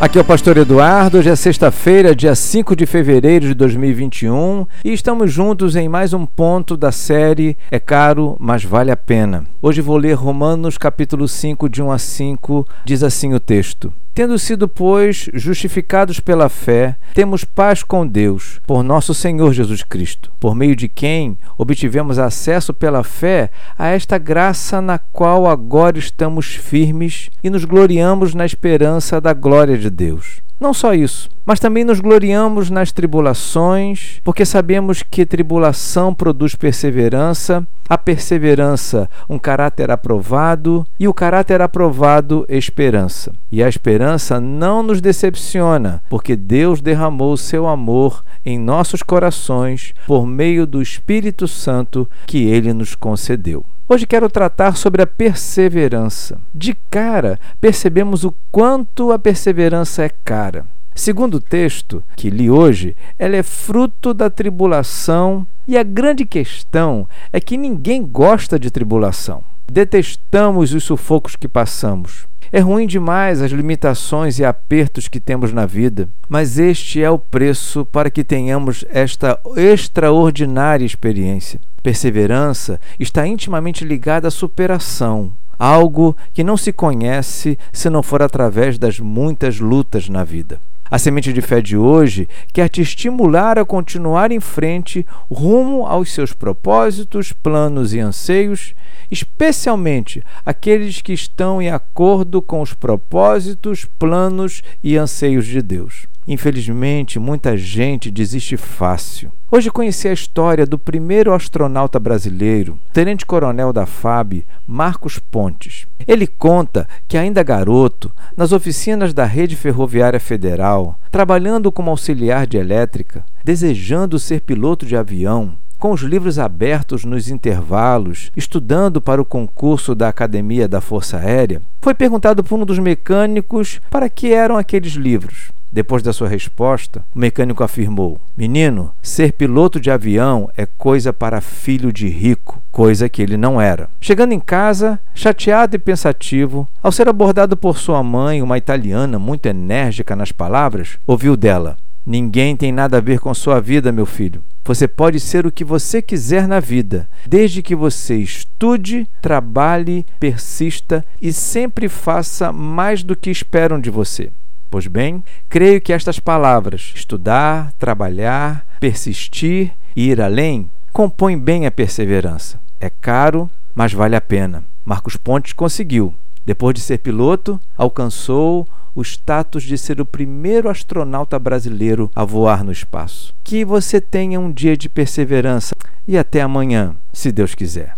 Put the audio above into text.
Aqui é o Pastor Eduardo, hoje é sexta-feira, dia 5 de fevereiro de 2021 e estamos juntos em mais um ponto da série É Caro, mas Vale a Pena. Hoje vou ler Romanos capítulo 5, de 1 a 5, diz assim o texto. Tendo sido, pois, justificados pela fé, temos paz com Deus, por nosso Senhor Jesus Cristo, por meio de quem obtivemos acesso pela fé a esta graça na qual agora estamos firmes e nos gloriamos na esperança da glória de Deus. Não só isso, mas também nos gloriamos nas tribulações, porque sabemos que tribulação produz perseverança, a perseverança, um caráter aprovado, e o caráter aprovado, esperança. E a esperança não nos decepciona, porque Deus derramou seu amor em nossos corações por meio do Espírito Santo que ele nos concedeu. Hoje quero tratar sobre a perseverança. De cara, percebemos o quanto a perseverança é cara. Segundo o texto que li hoje, ela é fruto da tribulação, e a grande questão é que ninguém gosta de tribulação. Detestamos os sufocos que passamos. É ruim demais as limitações e apertos que temos na vida, mas este é o preço para que tenhamos esta extraordinária experiência. Perseverança está intimamente ligada à superação, algo que não se conhece se não for através das muitas lutas na vida. A semente de fé de hoje quer te estimular a continuar em frente rumo aos seus propósitos, planos e anseios, especialmente aqueles que estão em acordo com os propósitos, planos e anseios de Deus. Infelizmente, muita gente desiste fácil. Hoje conheci a história do primeiro astronauta brasileiro, tenente-coronel da FAB, Marcos Pontes. Ele conta que, ainda garoto, nas oficinas da Rede Ferroviária Federal, trabalhando como auxiliar de elétrica, desejando ser piloto de avião, com os livros abertos nos intervalos, estudando para o concurso da Academia da Força Aérea, foi perguntado por um dos mecânicos para que eram aqueles livros. Depois da sua resposta, o mecânico afirmou: Menino, ser piloto de avião é coisa para filho de rico, coisa que ele não era. Chegando em casa, chateado e pensativo, ao ser abordado por sua mãe, uma italiana muito enérgica nas palavras, ouviu dela: Ninguém tem nada a ver com sua vida, meu filho. Você pode ser o que você quiser na vida, desde que você estude, trabalhe, persista e sempre faça mais do que esperam de você. Pois bem, creio que estas palavras, estudar, trabalhar, persistir e ir além, compõem bem a perseverança. É caro, mas vale a pena. Marcos Pontes conseguiu. Depois de ser piloto, alcançou o status de ser o primeiro astronauta brasileiro a voar no espaço. Que você tenha um dia de perseverança e até amanhã, se Deus quiser.